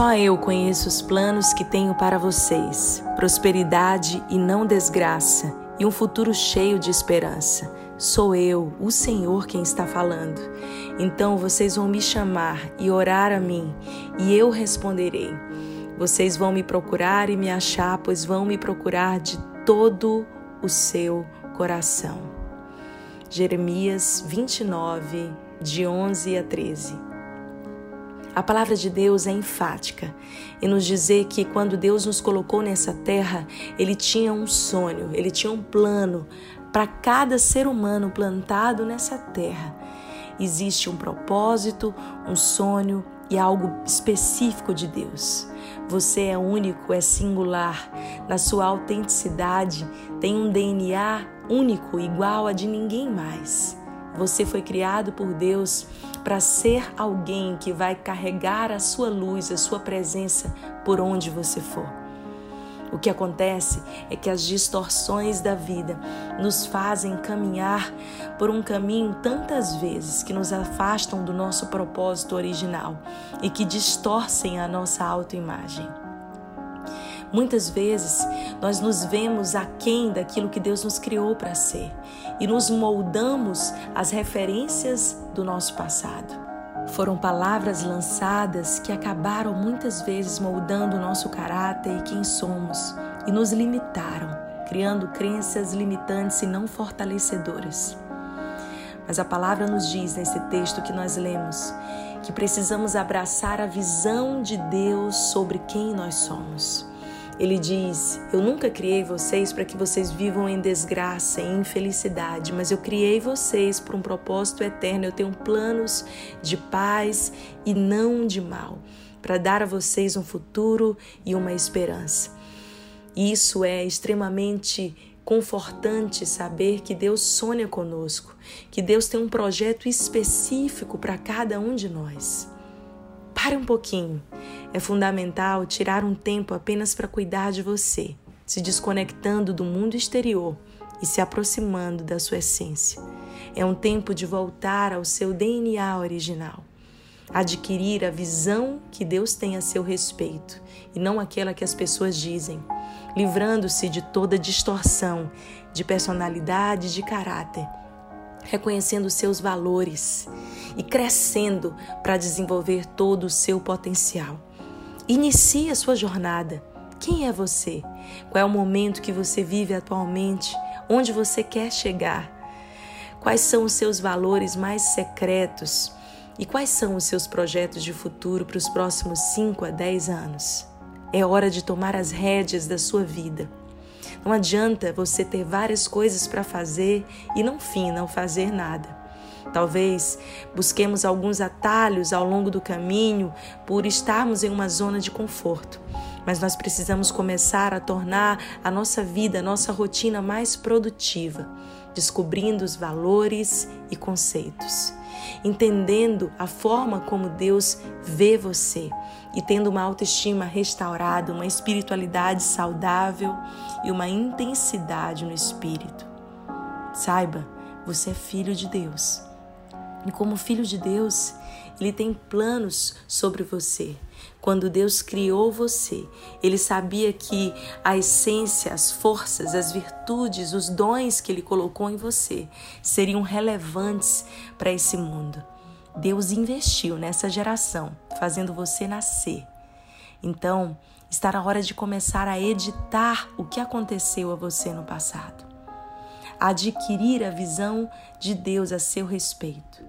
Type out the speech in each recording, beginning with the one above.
Só eu conheço os planos que tenho para vocês: prosperidade e não desgraça, e um futuro cheio de esperança. Sou eu, o Senhor, quem está falando. Então vocês vão me chamar e orar a mim, e eu responderei. Vocês vão me procurar e me achar, pois vão me procurar de todo o seu coração. Jeremias 29, de 11 a 13. A palavra de Deus é enfática e nos dizer que quando Deus nos colocou nessa terra, Ele tinha um sonho, Ele tinha um plano para cada ser humano plantado nessa terra. Existe um propósito, um sonho e algo específico de Deus. Você é único, é singular. Na sua autenticidade, tem um DNA único, igual a de ninguém mais. Você foi criado por Deus para ser alguém que vai carregar a sua luz, a sua presença por onde você for. O que acontece é que as distorções da vida nos fazem caminhar por um caminho tantas vezes que nos afastam do nosso propósito original e que distorcem a nossa autoimagem. Muitas vezes nós nos vemos aquém daquilo que Deus nos criou para ser e nos moldamos às referências do nosso passado. Foram palavras lançadas que acabaram muitas vezes moldando o nosso caráter e quem somos e nos limitaram, criando crenças limitantes e não fortalecedoras. Mas a palavra nos diz nesse texto que nós lemos que precisamos abraçar a visão de Deus sobre quem nós somos. Ele diz: Eu nunca criei vocês para que vocês vivam em desgraça, em infelicidade, mas eu criei vocês para um propósito eterno. Eu tenho planos de paz e não de mal, para dar a vocês um futuro e uma esperança. Isso é extremamente confortante saber que Deus sonha conosco, que Deus tem um projeto específico para cada um de nós. Pare um pouquinho é fundamental tirar um tempo apenas para cuidar de você, se desconectando do mundo exterior e se aproximando da sua essência. É um tempo de voltar ao seu DNA original, adquirir a visão que Deus tem a seu respeito e não aquela que as pessoas dizem, livrando-se de toda distorção de personalidade e de caráter, reconhecendo seus valores e crescendo para desenvolver todo o seu potencial. Inicie a sua jornada. Quem é você? Qual é o momento que você vive atualmente? Onde você quer chegar? Quais são os seus valores mais secretos? E quais são os seus projetos de futuro para os próximos 5 a 10 anos? É hora de tomar as rédeas da sua vida. Não adianta você ter várias coisas para fazer e não fim não fazer nada. Talvez busquemos alguns atalhos ao longo do caminho por estarmos em uma zona de conforto, mas nós precisamos começar a tornar a nossa vida, a nossa rotina mais produtiva, descobrindo os valores e conceitos, entendendo a forma como Deus vê você e tendo uma autoestima restaurada, uma espiritualidade saudável e uma intensidade no espírito. Saiba, você é filho de Deus. E como filho de Deus, ele tem planos sobre você. Quando Deus criou você, ele sabia que a essência, as forças, as virtudes, os dons que ele colocou em você seriam relevantes para esse mundo. Deus investiu nessa geração, fazendo você nascer. Então, está na hora de começar a editar o que aconteceu a você no passado adquirir a visão de Deus a seu respeito.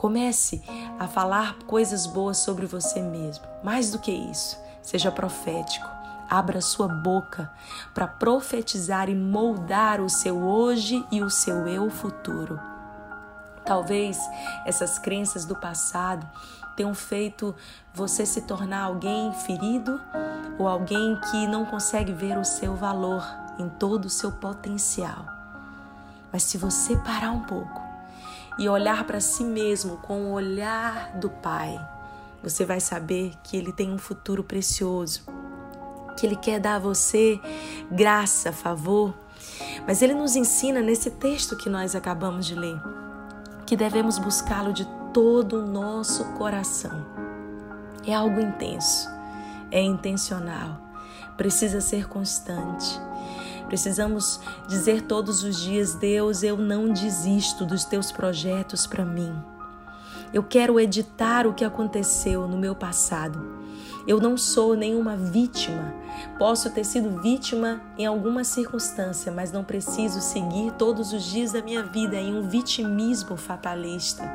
Comece a falar coisas boas sobre você mesmo. Mais do que isso, seja profético. Abra sua boca para profetizar e moldar o seu hoje e o seu eu futuro. Talvez essas crenças do passado tenham feito você se tornar alguém ferido ou alguém que não consegue ver o seu valor em todo o seu potencial. Mas se você parar um pouco e olhar para si mesmo com o olhar do Pai, você vai saber que Ele tem um futuro precioso, que Ele quer dar a você graça, favor. Mas Ele nos ensina nesse texto que nós acabamos de ler que devemos buscá-lo de todo o nosso coração. É algo intenso. é intencional, precisa ser constante. Precisamos dizer todos os dias: Deus, eu não desisto dos teus projetos para mim. Eu quero editar o que aconteceu no meu passado. Eu não sou nenhuma vítima. Posso ter sido vítima em alguma circunstância, mas não preciso seguir todos os dias da minha vida em um vitimismo fatalista.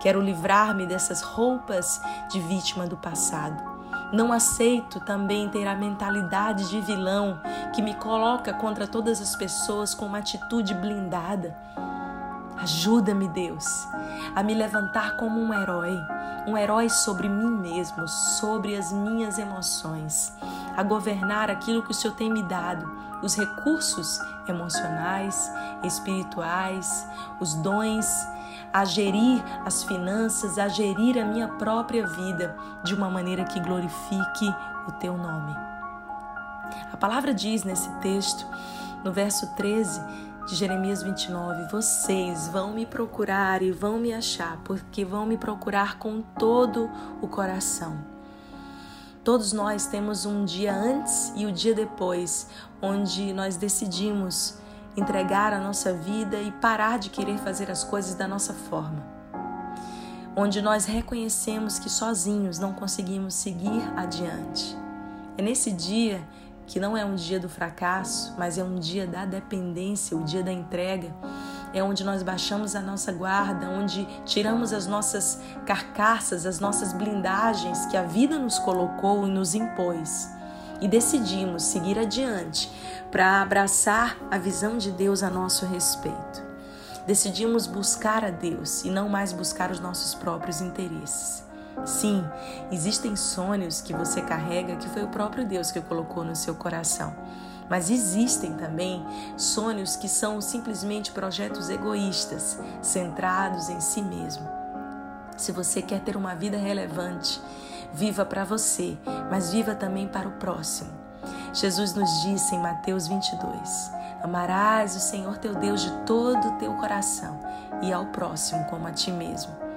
Quero livrar-me dessas roupas de vítima do passado. Não aceito também ter a mentalidade de vilão que me coloca contra todas as pessoas com uma atitude blindada. Ajuda-me, Deus, a me levantar como um herói, um herói sobre mim mesmo, sobre as minhas emoções, a governar aquilo que o Senhor tem me dado, os recursos emocionais, espirituais, os dons, a gerir as finanças, a gerir a minha própria vida de uma maneira que glorifique o teu nome. A palavra diz nesse texto, no verso 13, de Jeremias 29, vocês vão me procurar e vão me achar, porque vão me procurar com todo o coração. Todos nós temos um dia antes e o um dia depois, onde nós decidimos entregar a nossa vida e parar de querer fazer as coisas da nossa forma. Onde nós reconhecemos que sozinhos não conseguimos seguir adiante. É nesse dia que não é um dia do fracasso, mas é um dia da dependência, o dia da entrega. É onde nós baixamos a nossa guarda, onde tiramos as nossas carcaças, as nossas blindagens que a vida nos colocou e nos impôs. E decidimos seguir adiante para abraçar a visão de Deus a nosso respeito. Decidimos buscar a Deus e não mais buscar os nossos próprios interesses. Sim, existem sonhos que você carrega que foi o próprio Deus que colocou no seu coração. Mas existem também sonhos que são simplesmente projetos egoístas, centrados em si mesmo. Se você quer ter uma vida relevante, viva para você, mas viva também para o próximo. Jesus nos disse em Mateus 22: Amarás o Senhor teu Deus de todo o teu coração e ao próximo como a ti mesmo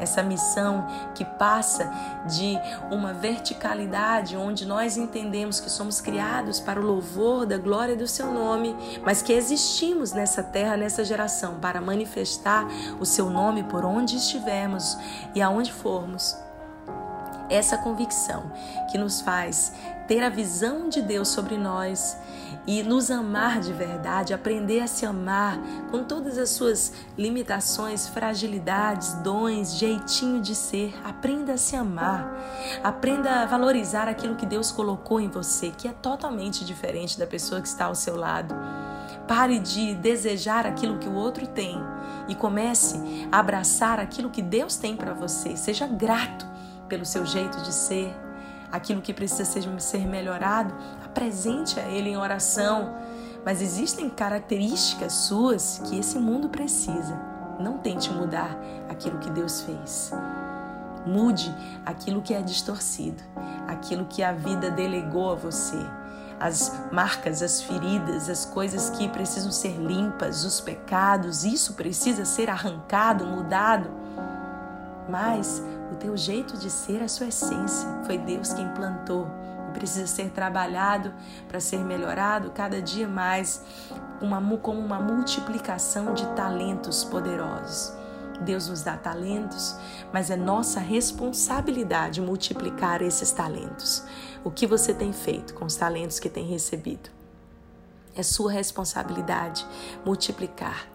essa missão que passa de uma verticalidade onde nós entendemos que somos criados para o louvor da glória do seu nome, mas que existimos nessa terra, nessa geração, para manifestar o seu nome por onde estivermos e aonde formos essa convicção que nos faz ter a visão de Deus sobre nós e nos amar de verdade, aprender a se amar com todas as suas limitações, fragilidades, dons, jeitinho de ser. Aprenda a se amar, aprenda a valorizar aquilo que Deus colocou em você, que é totalmente diferente da pessoa que está ao seu lado. Pare de desejar aquilo que o outro tem e comece a abraçar aquilo que Deus tem para você. Seja grato pelo seu jeito de ser, aquilo que precisa ser melhorado, apresente a Ele em oração. Mas existem características suas que esse mundo precisa. Não tente mudar aquilo que Deus fez. Mude aquilo que é distorcido, aquilo que a vida delegou a você. As marcas, as feridas, as coisas que precisam ser limpas, os pecados, isso precisa ser arrancado, mudado. Mas o teu jeito de ser, a sua essência, foi Deus quem plantou e precisa ser trabalhado para ser melhorado cada dia mais, uma, como uma multiplicação de talentos poderosos. Deus nos dá talentos, mas é nossa responsabilidade multiplicar esses talentos. O que você tem feito com os talentos que tem recebido? É sua responsabilidade multiplicar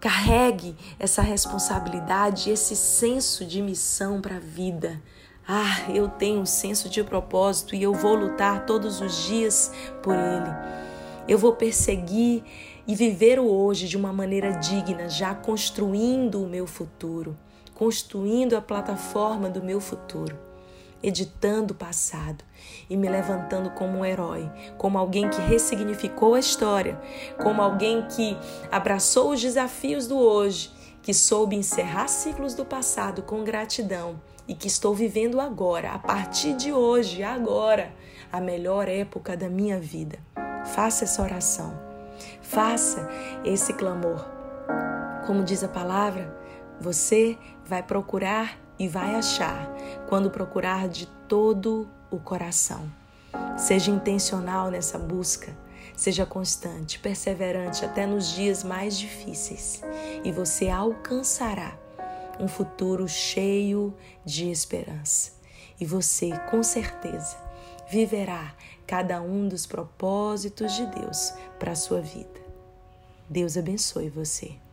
Carregue essa responsabilidade, esse senso de missão para a vida. Ah, eu tenho um senso de propósito e eu vou lutar todos os dias por ele. Eu vou perseguir e viver o hoje de uma maneira digna, já construindo o meu futuro, construindo a plataforma do meu futuro editando o passado e me levantando como um herói, como alguém que ressignificou a história, como alguém que abraçou os desafios do hoje, que soube encerrar ciclos do passado com gratidão e que estou vivendo agora, a partir de hoje, agora, a melhor época da minha vida. Faça essa oração. Faça esse clamor. Como diz a palavra, você vai procurar e vai achar quando procurar de todo o coração. Seja intencional nessa busca, seja constante, perseverante até nos dias mais difíceis e você alcançará um futuro cheio de esperança. E você, com certeza, viverá cada um dos propósitos de Deus para a sua vida. Deus abençoe você.